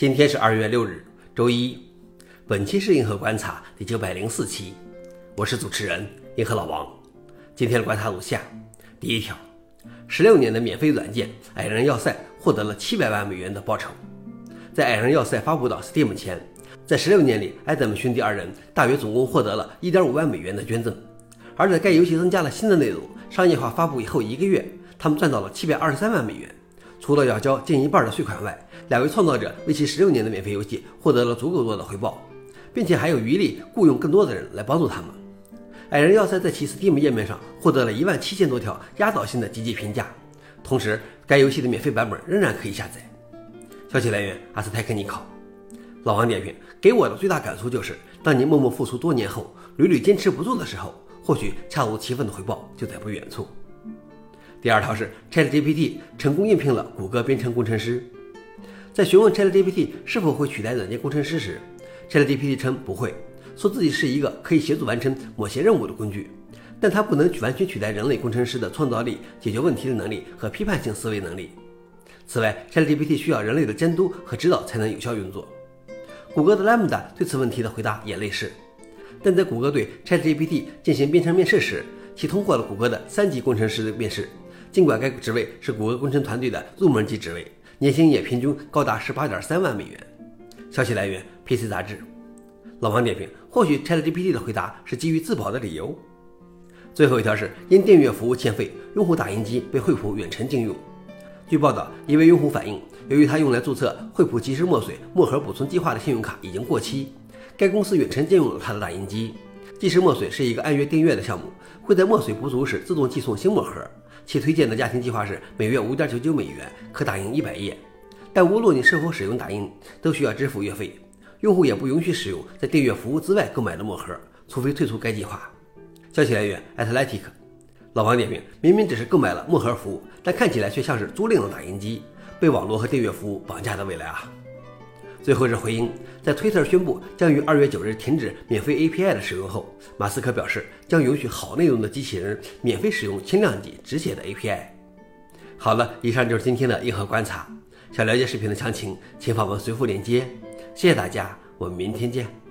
今天是二月六日，周一。本期是银河观察第九百零四期，我是主持人银河老王。今天的观察如下：第一条，十六年的免费软件《矮人要塞》获得了七百万美元的报酬。在《矮人要塞》发布到 Steam 前，在十六年里，艾德姆兄弟二人大约总共获得了一点五万美元的捐赠。而在该游戏增加了新的内容、商业化发布以后一个月，他们赚到了七百二十三万美元。除了要交近一半的税款外，两位创造者为其十六年的免费游戏获得了足够多的回报，并且还有余力雇佣更多的人来帮助他们。矮人要塞在其 Steam 页面上获得了一万七千多条压倒性的积极评价，同时该游戏的免费版本仍然可以下载。消息来源：阿斯泰克尼考。老王点评：给我的最大感触就是，当你默默付出多年后，屡屡坚持不住的时候，或许恰如其分的回报就在不远处。第二条是 ChatGPT 成功应聘了谷歌编程工程师。在询问 ChatGPT 是否会取代软件工程师时，ChatGPT 称不会，说自己是一个可以协助完成某些任务的工具，但它不能完全取代人类工程师的创造力、解决问题的能力和批判性思维能力。此外，ChatGPT 需要人类的监督和指导才能有效运作。谷歌的 Lambda 对此问题的回答也类似，但在谷歌对 ChatGPT 进行编程面试时，其通过了谷歌的三级工程师的面试。尽管该职位是谷歌工程团队的入门级职位，年薪也平均高达十八点三万美元。消息来源：PC 杂志。老王点评：或许 ChatGPT 的回答是基于自保的理由。最后一条是因订阅服务欠费，用户打印机被惠普远程禁用。据报道，一位用户反映，由于他用来注册惠普即时墨水墨盒补充计划的信用卡已经过期，该公司远程禁用了他的打印机。即时墨水是一个按月订阅的项目，会在墨水不足时自动寄送新墨盒。其推荐的家庭计划是每月五点九九美元，可打印一百页。但无论你是否使用打印，都需要支付月费。用户也不允许使用在订阅服务之外购买的墨盒，除非退出该计划。消息来源：Atlantic。老王点评：明明只是购买了墨盒服务，但看起来却像是租赁了打印机。被网络和订阅服务绑架的未来啊！最后是回应，在推特宣布将于二月九日停止免费 API 的使用后，马斯克表示将允许好内容的机器人免费使用轻量级直写的 API。好了，以上就是今天的硬核观察。想了解视频的详情，请访问随附链接。谢谢大家，我们明天见。